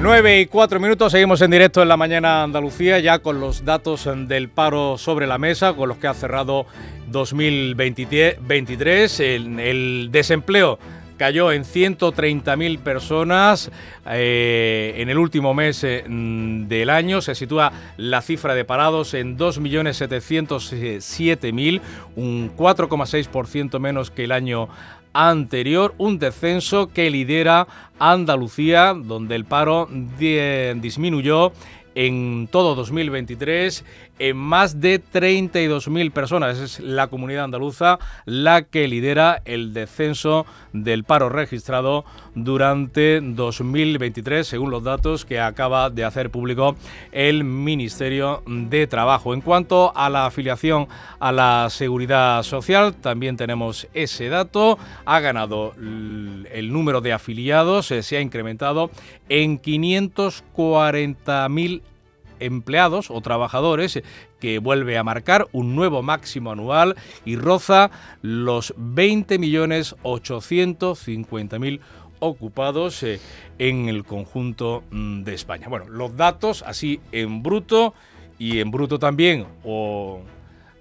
9 y 4 minutos, seguimos en directo en la mañana Andalucía, ya con los datos del paro sobre la mesa, con los que ha cerrado 2023. El, desempleo cayó en 130.000 personas eh, en el último mes eh, del año. Se sitúa la cifra de parados en 2.707.000, un 4,6% menos que el año anterior, un descenso que lidera Andalucía, donde el paro disminuyó en todo 2023 en más de 32.000 personas. Es la comunidad andaluza la que lidera el descenso del paro registrado durante 2023, según los datos que acaba de hacer público el Ministerio de Trabajo. En cuanto a la afiliación a la seguridad social, también tenemos ese dato. Ha ganado el número de afiliados, eh, se ha incrementado en 540.000 empleados o trabajadores que vuelve a marcar un nuevo máximo anual y roza los 20.850.000 ocupados eh, en el conjunto mm, de España. Bueno, los datos así en bruto y en bruto también o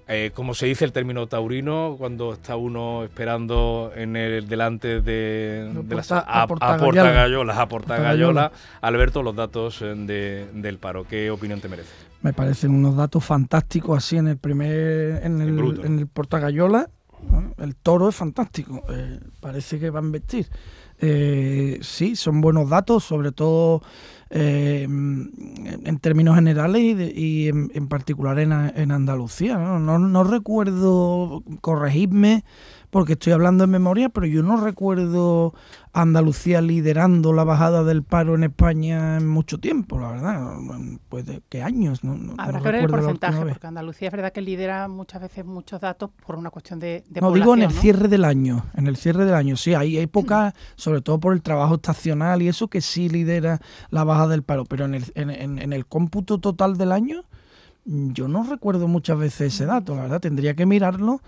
eh, como se dice el término taurino cuando está uno esperando en el delante de, las aportagayolas, aportagayolas. Alberto, los datos eh, del paro, ¿qué opinión te merece? Me parecen unos datos fantásticos así en el primer, en el, en el portagayola. El toro es fantástico, eh, parece que va a vestir. sí, son buenos datos, sobre todo eh, en términos generales y, en, particular en, en Andalucía. ¿no? No, no recuerdo, corregidme, porque estoy hablando en memoria, pero yo no recuerdo Andalucía liderando la bajada del paro en España en mucho tiempo, la verdad. Pues de qué años. No, Habrá que ver el porcentaje, porque Andalucía es verdad que lidera muchas veces muchos datos por una cuestión de, No, digo en el cierre del año, en el cierre del año. Sí, hay épocas, sobre todo por el trabajo estacional y eso, que sí lidera la bajada del paro, pero en el, en, en el cómputo total del año yo no recuerdo muchas veces ese dato, la verdad, tendría que mirarlo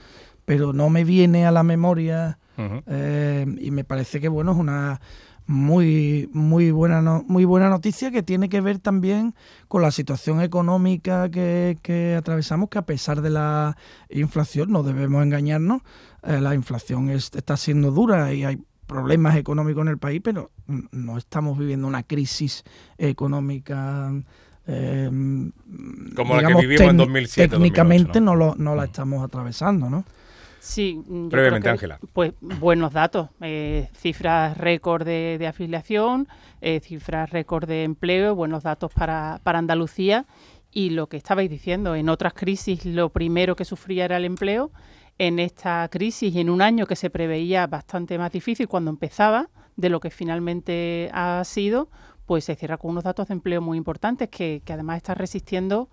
pero no me viene a la memoria eh, y me parece que bueno es una muy muy buena muy buena noticia que tiene que ver también con la situación económica que, atravesamos que a pesar de la inflación no debemos engañarnos eh, la inflación está siendo dura y hay problemas económicos en el país pero no estamos viviendo una crisis económica eh, como la que vivimos en 2007 técnicamente ¿no? lo, no la estamos atravesando ¿no? Sí, brevemente, Ángela. Pues buenos datos, eh, cifras récord de, afiliación, eh, cifras récord de empleo, buenos datos para, para Andalucía. Y lo que estabais diciendo, en otras crisis lo primero que sufría era el empleo. En esta crisis, en un año que se preveía bastante más difícil cuando empezaba de lo que finalmente ha sido, pues se cierra con unos datos de empleo muy importantes que, que además está resistiendo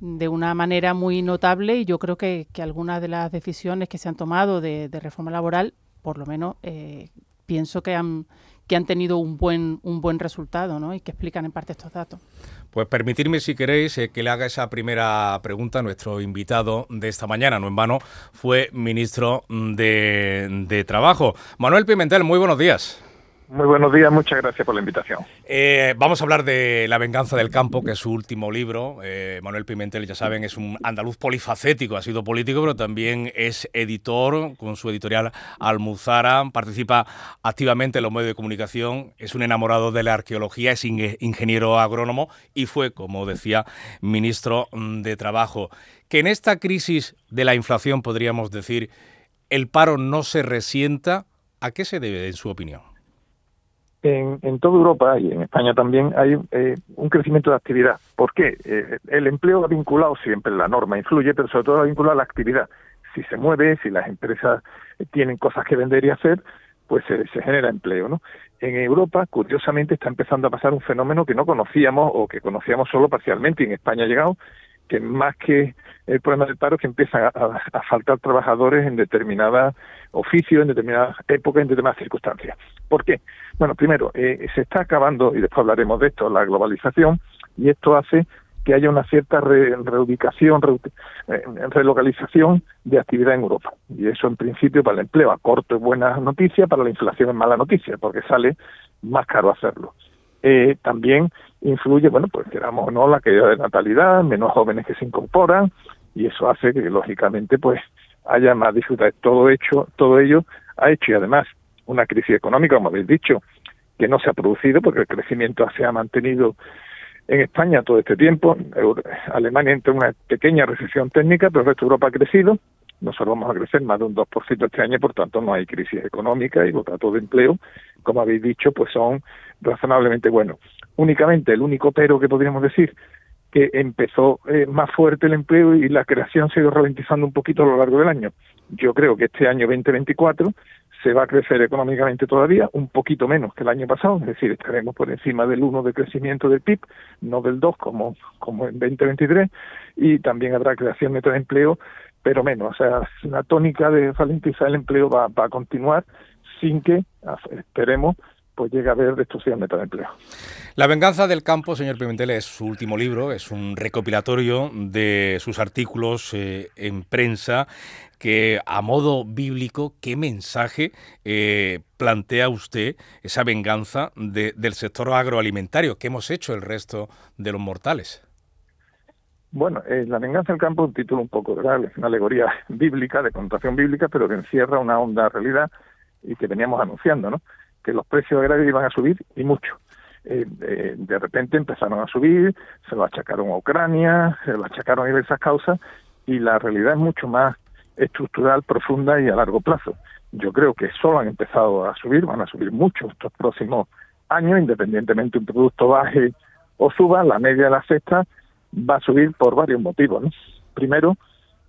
de una manera muy notable y yo creo que, que algunas de las decisiones que se han tomado de, reforma laboral, por lo menos eh, pienso que han, que han tenido un buen, un buen resultado ¿no? y que explican en parte estos datos. Pues permitirme, si queréis, eh, que le haga esa primera pregunta a nuestro invitado de esta mañana, no en vano, fue ministro de, de Trabajo. Manuel Pimentel, muy buenos días. Muy buenos días, muchas gracias por la invitación. Eh, vamos a hablar de La venganza del campo, que es su último libro. Eh, Manuel Pimentel, ya saben, es un andaluz polifacético, ha sido político, pero también es editor con su editorial Almuzara, participa activamente en los medios de comunicación, es un enamorado de la arqueología, es ingeniero agrónomo y fue, como decía, ministro de Trabajo. Que en esta crisis de la inflación, podríamos decir, el paro no se resienta, ¿a qué se debe, en su opinión? En, en toda Europa y en España también hay eh, un crecimiento de actividad. ¿Por qué? Eh, el empleo ha vinculado siempre, la norma influye, pero sobre todo ha vinculado a la actividad. Si se mueve, si las empresas tienen cosas que vender y hacer, pues se, se genera empleo, ¿no? En Europa, curiosamente, está empezando a pasar un fenómeno que no conocíamos o que conocíamos solo parcialmente y en España ha llegado, que más que el problema del paro que empiezan a, faltar trabajadores en determinadas oficios, en determinadas épocas, en determinadas circunstancias. ¿Por qué? Bueno, primero, eh, se está acabando, y después hablaremos de esto, la globalización, y esto hace que haya una cierta reubicación, eh, relocalización de actividad en Europa. Y eso, en principio, para el empleo a corto es buena noticia, para la inflación es mala noticia, porque sale más caro hacerlo. Eh, también influye, bueno, pues queramos o no, la caída de natalidad, menos jóvenes que se incorporan, y eso hace que, lógicamente, pues haya más dificultades. Todo, hecho, todo ello ha hecho, y además, una crisis económica, como habéis dicho, que no se ha producido porque el crecimiento se ha mantenido en España todo este tiempo. Alemania entra en una pequeña recesión técnica, pero el resto de Europa ha crecido. Nosotros vamos a crecer más de un 2% este año, por tanto no hay crisis económica y los datos de empleo, como habéis dicho, pues son razonablemente buenos. Únicamente, el único pero que podríamos decir que empezó eh, más fuerte el empleo y la creación se ha ido ralentizando un poquito a lo largo del año. Yo creo que este año 2024 se va a crecer económicamente todavía, un poquito menos que el año pasado, es decir, estaremos por encima del 1 de crecimiento del PIB, no del 2 como, como en 2023, y también habrá creación neta de empleo, pero menos. O sea, la tónica de ralentizar el empleo va, va a continuar sin que, esperemos, pues llega a haber destrucción de empleo. La venganza del campo, señor Pimentel, es su último libro, es un recopilatorio de sus artículos eh, en prensa que a modo bíblico, ¿qué mensaje eh, plantea usted esa venganza del sector agroalimentario? ¿Qué hemos hecho el resto de los mortales? Bueno, eh, La venganza del campo es un título un poco grave, es una alegoría bíblica, de connotación bíblica, pero que encierra una honda realidad y que veníamos anunciando, ¿no? Que los precios agrarios iban a subir y mucho. Eh, eh, de repente empezaron a subir, se lo achacaron a Ucrania, se lo achacaron a diversas causas y la realidad es mucho más estructural, profunda y a largo plazo. Yo creo que solo han empezado a subir, van a subir mucho estos próximos años, independientemente un producto baje o suba, la media de la cesta va a subir por varios motivos. Primero,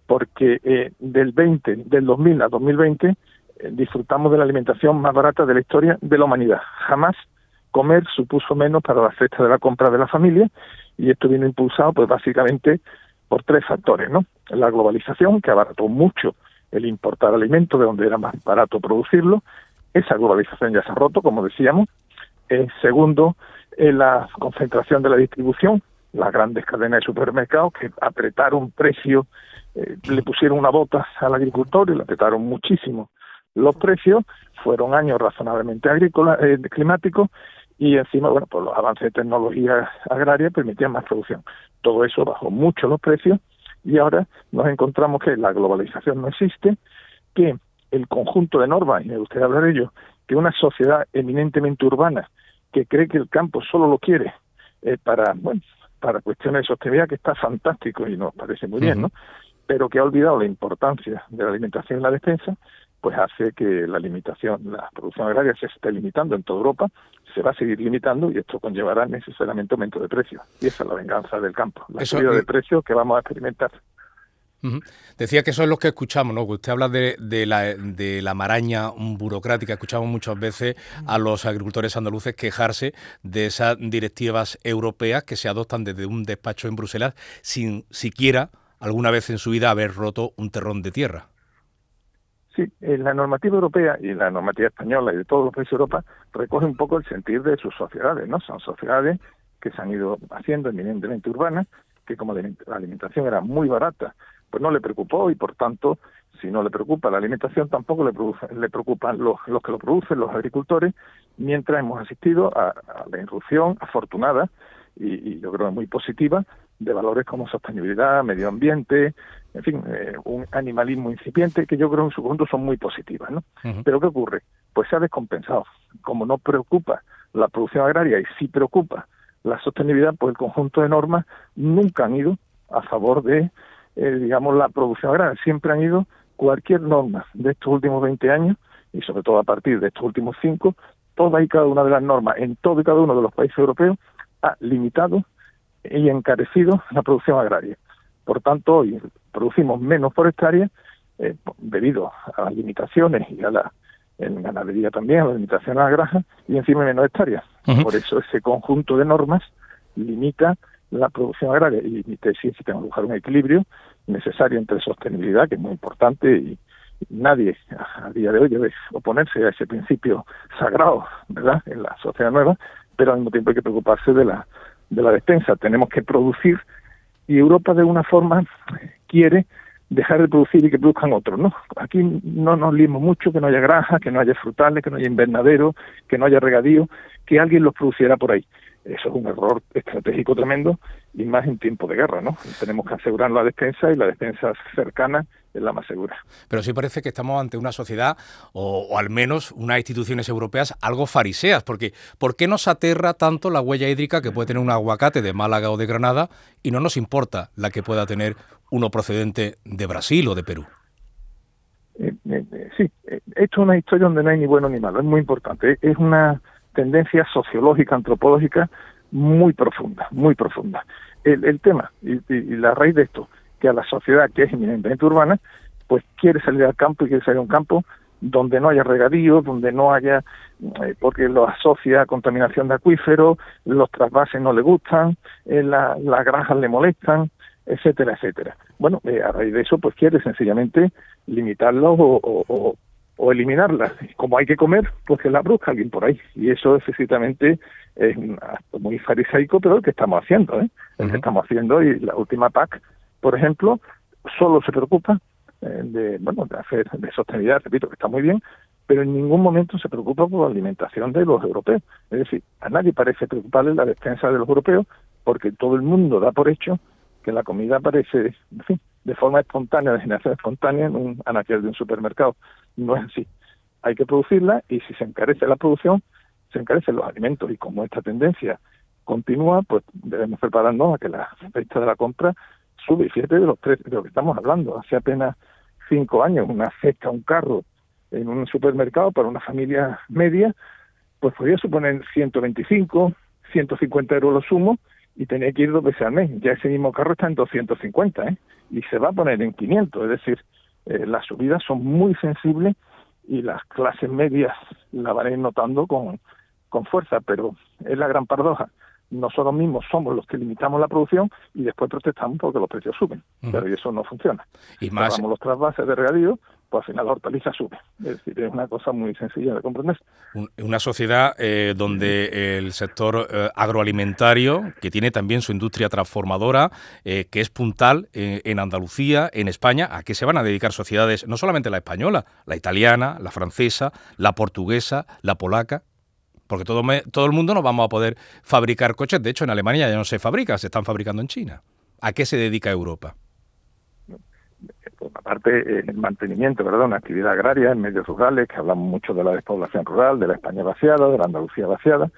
porque eh, del 20, del 2000 a 2020 eh, disfrutamos de la alimentación más barata de la historia de la humanidad. Jamás comer supuso menos para la cesta de la compra de la familia y esto viene impulsado pues básicamente por tres factores, ¿no? La globalización, que abarató mucho el importar alimentos de donde era más barato producirlo, esa globalización ya se ha roto, como decíamos. Eh, segundo, eh, la concentración de la distribución, las grandes cadenas de supermercados que apretaron precio, le pusieron una bota al agricultor y le apretaron muchísimo los precios, fueron años razonablemente agrícolas, eh, climáticos, y encima, bueno, pues los avances de tecnología agraria permitían más producción. Todo eso bajó mucho los precios y ahora nos encontramos que la globalización no existe, que el conjunto de normas, y me gustaría hablar de ello, que una sociedad eminentemente urbana que cree que el campo solo lo quiere eh, para, bueno, para cuestiones de sostenibilidad, que está fantástico y nos parece muy bien, ¿no? Pero que ha olvidado la importancia de la alimentación y la defensa, pues hace que la limitación, la producción agraria se esté limitando en toda Europa, se va a seguir limitando y esto conllevará necesariamente aumento de precios. Y esa es la venganza del campo, la subida de precios que vamos a experimentar. Decía que eso es lo que escuchamos, ¿no? Usted habla de, la, de la maraña burocrática. Escuchamos muchas veces a los agricultores andaluces quejarse de esas directivas europeas que se adoptan desde un despacho en Bruselas sin siquiera alguna vez en su vida haber roto un terrón de tierra. Sí, la normativa europea y la normativa española y de todos los países de Europa recoge un poco el sentir de sus sociedades, ¿no? Son sociedades que se han ido haciendo eminentemente urbanas, que como la alimentación era muy barata, pues no le preocupó y por tanto, si no le preocupa la alimentación, tampoco le, le preocupan los, los que lo producen, los agricultores, mientras hemos asistido a, la irrupción afortunada y, y yo creo muy positiva de valores como sostenibilidad, medio ambiente, en fin, eh, un animalismo incipiente que yo creo en su conjunto son muy positivas, ¿no? Pero ¿qué ocurre? Pues se ha descompensado. Como no preocupa la producción agraria y sí preocupa la sostenibilidad, pues el conjunto de normas nunca han ido a favor de, eh, digamos, la producción agraria. Siempre han ido cualquier norma de estos últimos 20 años y sobre todo a partir de estos últimos cinco, todas y cada una de las normas en todo y cada uno de los países europeos ha limitado y encarecido la producción agraria. Por tanto, hoy producimos menos por hectárea eh, debido a las limitaciones y a la en ganadería también, a las limitaciones a la granja, y encima menos hectáreas. Por eso ese conjunto de normas limita la producción agraria y mi tesis que tenemos que buscar un equilibrio necesario entre sostenibilidad, que es muy importante, y nadie a día de hoy debe oponerse a ese principio sagrado, ¿verdad?, en la sociedad nueva, pero al mismo tiempo hay que preocuparse de la de la despensa. Tenemos que producir y Europa de una forma quiere dejar de producir y que produzcan otros, ¿no? Aquí no nos liemos mucho que no haya granja, que no haya frutales, que no haya invernadero, que no haya regadío, que alguien los produciera por ahí. Eso es un error estratégico tremendo y más en tiempo de guerra, ¿no? Tenemos que asegurar la defensa y la defensa cercana es la más segura. Pero sí parece que estamos ante una sociedad, o, al menos unas instituciones europeas, algo fariseas, porque ¿por qué nos aterra tanto la huella hídrica que puede tener un aguacate de Málaga o de Granada y no nos importa la que pueda tener uno procedente de Brasil o de Perú? Eh, eh, eh, sí, esto es una historia donde no hay ni bueno ni malo, es muy importante. Es una tendencia sociológica, antropológica muy profunda, muy profunda. El, tema y, la raíz de esto, que a la sociedad que es eminentemente urbana, pues quiere salir al campo y quiere salir a un campo donde no haya regadío, donde no haya, eh, porque lo asocia a contaminación de acuíferos, los trasvases no le gustan, eh, las granjas le molestan, etcétera, etcétera. Bueno, eh, a raíz de eso, pues quiere sencillamente limitarlo o, o eliminarla. Como hay que comer, pues que la brusca alguien por ahí. Y eso excesivamente es un acto muy farisaico, pero el que estamos haciendo, ¿eh? El que estamos haciendo y la última PAC, por ejemplo, solo se preocupa eh, de, bueno, de hacer de sostenibilidad, repito que está muy bien, pero en ningún momento se preocupa por la alimentación de los europeos. Es decir, a nadie parece preocuparle la defensa de los europeos porque todo el mundo da por hecho que la comida aparece, de forma espontánea, de generación espontánea en un anaquel de un supermercado. No es así. Hay que producirla y si se encarece la producción, se encarecen los alimentos. Y como esta tendencia continúa, pues debemos prepararnos a que la fecha de la compra sube. Y fíjate de los tres de lo que estamos hablando. Hace apenas cinco años, una cesta, un carro en un supermercado para una familia media, pues podría suponer 125, 150 euros lo sumo y tenía que ir dos veces al mes. Ya ese mismo carro está en 250, ¿eh? Y se va a poner en 500, es decir, eh, las subidas son muy sensibles y las clases medias la van a ir notando con, con fuerza, pero es la gran paradoja. Nosotros mismos somos los que limitamos la producción y después protestamos porque los precios suben, pero eso no funciona. Y más... los trasvases de regadío, pues al final la hortaliza sube. Es decir, es una cosa muy sencilla de comprender. Una sociedad eh, donde el sector eh, agroalimentario, que tiene también su industria transformadora, eh, que es puntal en Andalucía, en España, ¿a qué se van a dedicar sociedades, no solamente la española, la italiana, la francesa, la portuguesa, la polaca? Porque todo, todo el mundo no vamos a poder fabricar coches. De hecho, en Alemania ya no se fabrica, se están fabricando en China. ¿A qué se dedica Europa? aparte eh, el mantenimiento. Una actividad agraria en medios rurales, que hablamos mucho de la despoblación rural, de la España vaciada, de la Andalucía vaciada,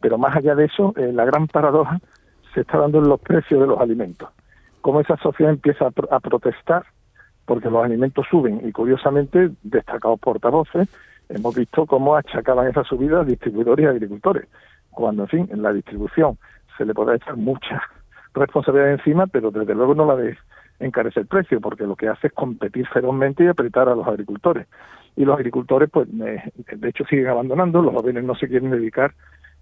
pero más allá de eso, eh, la gran paradoja se está dando en los precios de los alimentos. Cómo esa sociedad empieza a, protestar porque los alimentos suben y curiosamente, destacados portavoces, hemos visto cómo achacaban esa subida a distribuidores y agricultores, cuando en fin, en la distribución se le puede echar mucha responsabilidad encima, pero desde luego no la de encarece el precio, porque lo que hace es competir ferozmente y apretar a los agricultores. Y los agricultores, pues, de hecho, siguen abandonando, los jóvenes no se quieren dedicar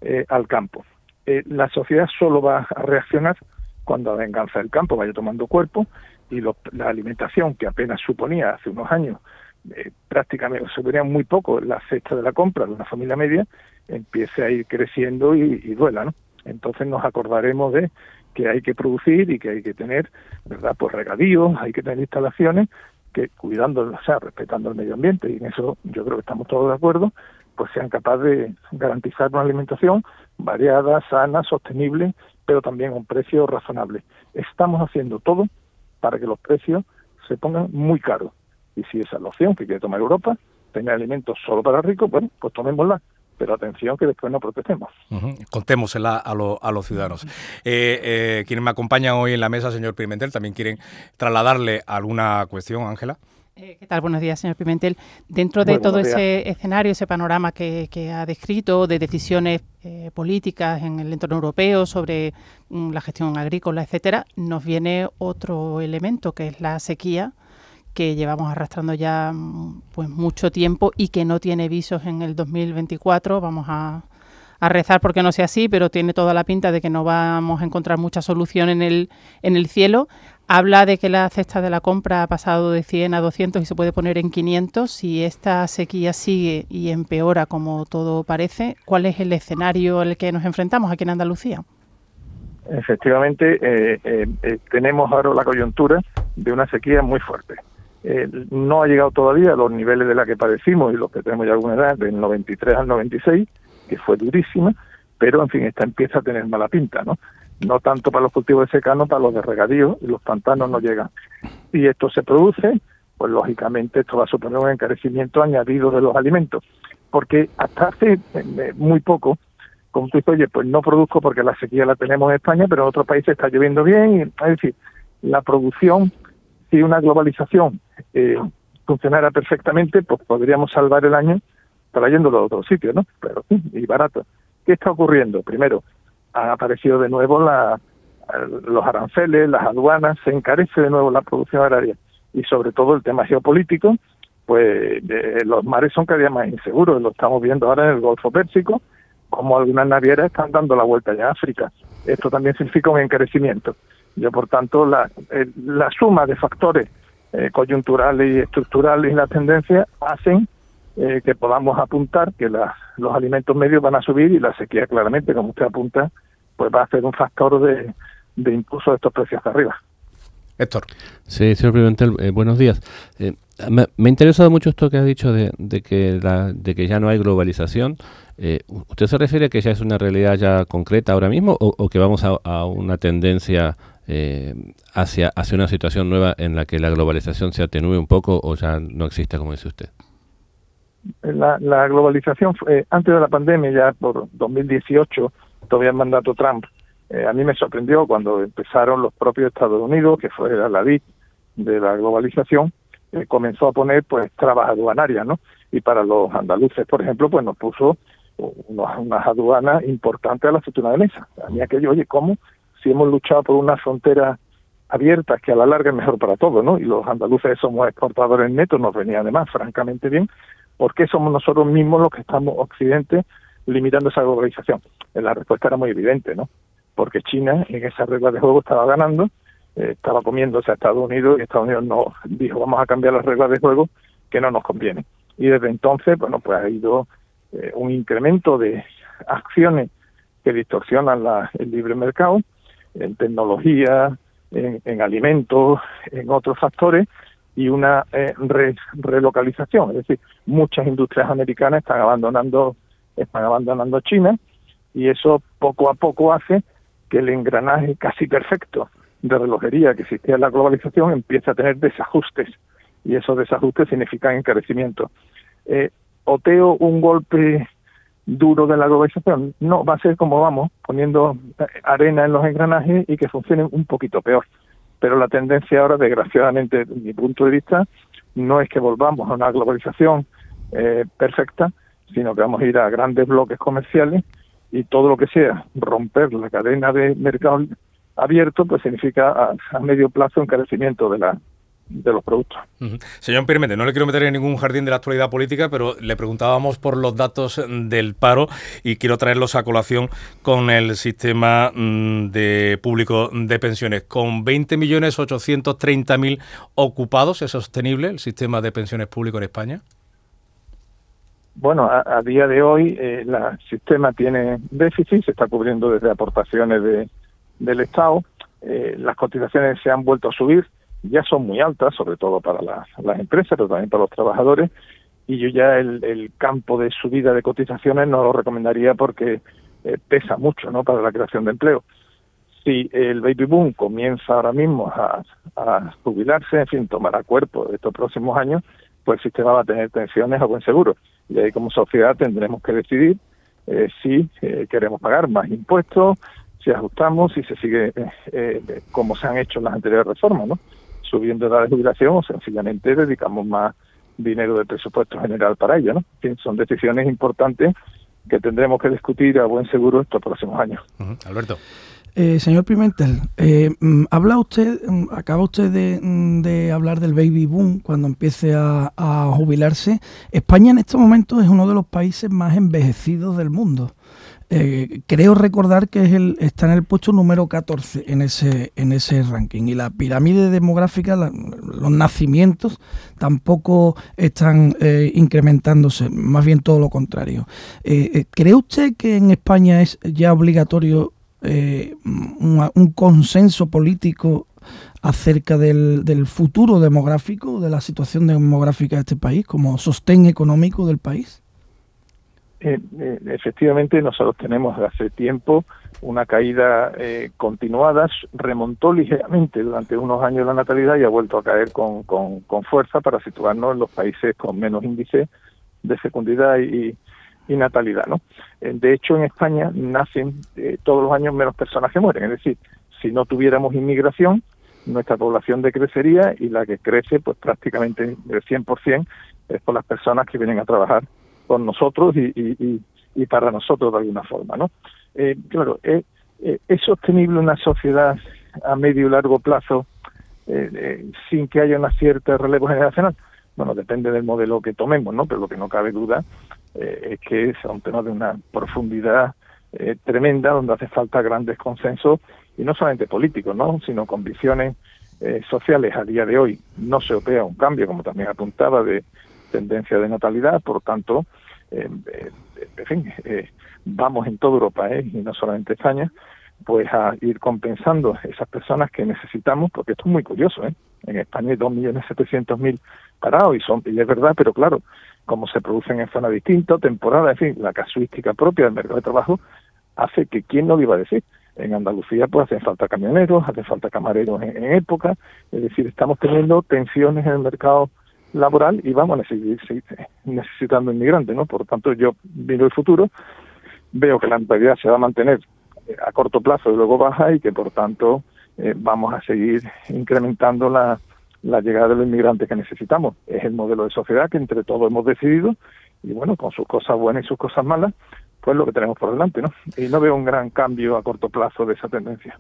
eh, al campo. Eh, la sociedad solo va a reaccionar cuando la venganza del campo vaya tomando cuerpo y la alimentación que apenas suponía hace unos años eh, prácticamente suponía muy poco la cesta de la compra de una familia media empiece a ir creciendo y, y duela, ¿no? Entonces nos acordaremos de que hay que producir y que hay que tener, ¿verdad? Pues regadíos, hay que tener instalaciones que cuidando, o sea, respetando el medio ambiente, y en eso yo creo que estamos todos de acuerdo, pues sean capaces de garantizar una alimentación variada, sana, sostenible, pero también a un precio razonable. Estamos haciendo todo para que los precios se pongan muy caros. Y si esa es la opción que quiere tomar Europa, tener alimentos solo para ricos, bueno, pues tomémosla pero atención que después no protestemos. Contémosela a, a los ciudadanos. Eh, eh, quienes me acompañan hoy en la mesa, señor Pimentel, también quieren trasladarle alguna cuestión, Ángela. Eh, ¿Qué tal? Buenos días, señor Pimentel. Dentro de todo ese escenario, ese panorama que, ha descrito de decisiones políticas en el entorno europeo sobre mm, la gestión agrícola, etcétera, nos viene otro elemento que es la sequía que llevamos arrastrando ya mm, pues mucho tiempo y que no tiene visos en el 2024. Vamos a, rezar porque no sea así, pero tiene toda la pinta de que no vamos a encontrar mucha solución en el, en el cielo. Habla de que la cesta de la compra ha pasado de 100 a 200 y se puede poner en 500. Si esta sequía sigue y empeora como todo parece, ¿cuál es el escenario al que nos enfrentamos aquí en Andalucía? Efectivamente, eh, eh, eh, tenemos ahora la coyuntura de una sequía muy fuerte. Eh, no ha llegado todavía a los niveles de la que padecimos y los que tenemos ya alguna edad, del 93 al 96, que fue durísima, pero en fin, esta empieza a tener mala pinta, ¿no? No tanto para los cultivos de secano, para los de regadío, y los pantanos no llegan. Y esto se produce, pues lógicamente esto va a suponer un encarecimiento añadido de los alimentos, porque hasta hace eh, muy poco, como tú dices, oye, pues no produzco porque la sequía la tenemos en España, pero en otros países está lloviendo bien, y, es decir, la producción, si una globalización eh, funcionara perfectamente, pues podríamos salvar el año trayéndolo a otros sitios, ¿no? Pero sí, y barato. ¿Qué está ocurriendo? Primero, han aparecido de nuevo la, los aranceles, las aduanas, se encarece de nuevo la producción agraria y sobre todo el tema geopolítico, pues los mares son cada día más inseguros, lo estamos viendo ahora en el Golfo Pérsico, como algunas navieras están dando la vuelta ya a África. Esto también significa un encarecimiento. Yo, por tanto, la, la suma de factores eh, coyunturales y estructurales y la tendencia hacen eh, que podamos apuntar que los alimentos medios van a subir y la sequía, claramente, como usted apunta, pues va a ser un factor de, de impulso de estos precios hacia arriba. Héctor. Sí, señor Pimentel, eh, buenos días. me, me, ha interesado mucho esto que ha dicho de, de, que la, de que ya no hay globalización. ¿Usted se refiere a que ya es una realidad ya concreta ahora mismo o, o que vamos a, a una tendencia eh, hacia, hacia una situación nueva en la que la globalización se atenúe un poco o ya no existe, como dice usted? La, globalización, fue, antes de la pandemia, ya por 2018, todavía el mandato Trump, eh, a mí me sorprendió cuando empezaron los propios Estados Unidos, que fue la DIC de la globalización, eh, comenzó a poner pues trabas aduanarias, ¿no? Y para los andaluces, por ejemplo, pues nos puso unas, unas aduanas importantes a la fortuna de mesa. A mí aquello, oye, ¿cómo si hemos luchado por una frontera abierta que a la larga es mejor para todos, ¿no? Y los andaluces somos exportadores netos, nos venía además francamente bien, ¿por qué somos nosotros mismos los que estamos, Occidente, limitando esa globalización? Eh, la respuesta era muy evidente, ¿no? Porque China en esa regla de juego estaba ganando, eh, estaba comiéndose a Estados Unidos y Estados Unidos no dijo vamos a cambiar las reglas de juego que no nos conviene. Y desde entonces, bueno, pues ha ido eh, un incremento de acciones que distorsionan la, el libre mercado, en tecnología, en, alimentos, en otros factores, y una eh, relocalización. Es decir, muchas industrias americanas están abandonando, están abandonando China, y eso poco a poco hace que el engranaje casi perfecto de relojería que existía en la globalización empiece a tener desajustes, y esos desajustes significan encarecimiento. Eh, Oteo un golpe duro de la globalización. No, va a ser como vamos, poniendo arena en los engranajes y que funcionen un poquito peor. Pero la tendencia ahora, desgraciadamente, desde mi punto de vista, no es que volvamos a una globalización eh, perfecta, sino que vamos a ir a grandes bloques comerciales y todo lo que sea romper la cadena de mercado abierto, pues significa a, a medio plazo encarecimiento de la de los productos. Señor Pirmete, no le quiero meter en ningún jardín de la actualidad política, pero le preguntábamos por los datos del paro y quiero traerlos a colación con el sistema mm, de público de pensiones. Con 20.830.000 ocupados, ¿es sostenible el sistema de pensiones público en España? Bueno, a, día de hoy eh, el sistema tiene déficit, se está cubriendo desde aportaciones de, del Estado, eh, las cotizaciones se han vuelto a subir, ya son muy altas, sobre todo para las, empresas, pero también para los trabajadores, y yo ya el, campo de subida de cotizaciones no lo recomendaría porque eh, pesa mucho ¿no? para la creación de empleo. Si el baby boom comienza ahora mismo a, jubilarse, en fin, tomará cuerpo estos próximos años, pues el sistema va a tener tensiones a buen seguro. Y ahí como sociedad tendremos que decidir eh, si eh, queremos pagar más impuestos, si ajustamos, si se sigue como se han hecho las anteriores reformas, ¿no? Subiendo la jubilación o sencillamente dedicamos más dinero del presupuesto general para ello. ¿no? son decisiones importantes que tendremos que discutir a buen seguro estos próximos años. Alberto. Eh, señor Pimentel, eh, mm, habla usted, mm, acaba usted mm, de, hablar del baby boom cuando empiece a, a, jubilarse. España en este momento es uno de los países más envejecidos del mundo. Eh, creo recordar que es el, está en el puesto número 14 en ese, en ese ranking. Y la pirámide demográfica, los nacimientos, tampoco están eh, incrementándose, más bien todo lo contrario. Eh, ¿Cree usted que en España es ya obligatorio un, consenso político acerca del, del futuro demográfico, de la situación demográfica de este país, como sostén económico del país? Eh, eh, efectivamente, nosotros tenemos hace tiempo una caída eh, continuada, remontó ligeramente durante unos años la natalidad y ha vuelto a caer con, con, fuerza para situarnos en los países con menos índice de fecundidad y, y natalidad. ¿no? De hecho, en España nacen todos los años menos personas que mueren, es decir, si no tuviéramos inmigración, nuestra población decrecería y la que crece, pues prácticamente del 100% es por las personas que vienen a trabajar con nosotros y, y, para nosotros de alguna forma, ¿no? Eh, claro, eh, eh, ¿es sostenible una sociedad a medio y largo plazo sin que haya una cierta relevo generacional? Bueno, depende del modelo que tomemos, ¿no? Pero lo que no cabe duda es que es un tema de una profundidad tremenda donde hace falta grandes consensos y no solamente políticos, ¿no? Sino convicciones sociales a día de hoy. No se opera un cambio, como también apuntaba, de tendencia de natalidad, por tanto, eh, eh, en fin, eh, vamos en toda Europa y no solamente España, pues a ir compensando esas personas que necesitamos, porque esto es muy curioso, en España hay 2.700.000 parados y, son, y es verdad, pero claro, como se producen en zonas distintas, temporadas, en fin, la casuística propia del mercado de trabajo hace que, ¿quién no lo iba a decir? En Andalucía pues hacen falta camioneros, hacen falta camareros en época, es decir, estamos teniendo tensiones en el mercado laboral y vamos a seguir necesitando inmigrantes, ¿no? Por tanto, yo miro el futuro, veo que la natalidad se va a mantener eh, a corto plazo y luego baja y que, por tanto, eh, vamos a seguir incrementando la, la llegada de los inmigrantes que necesitamos. Es el modelo de sociedad que entre todos hemos decidido y, bueno, con sus cosas buenas y sus cosas malas, pues lo que tenemos por delante, ¿no? Y no veo un gran cambio a corto plazo de esa tendencia.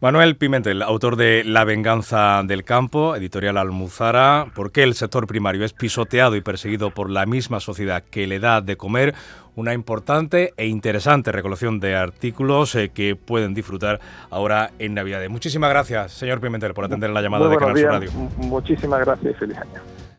Manuel Pimentel, autor de La venganza del campo, editorial Almuzara, ¿por qué el sector primario es pisoteado y perseguido por la misma sociedad que le da de comer? Una importante e interesante recolección de artículos eh, que pueden disfrutar ahora en Navidad. Muchísimas gracias, señor Pimentel, por atender la llamada de Canal Sur Radio. Muchísimas gracias y feliz año.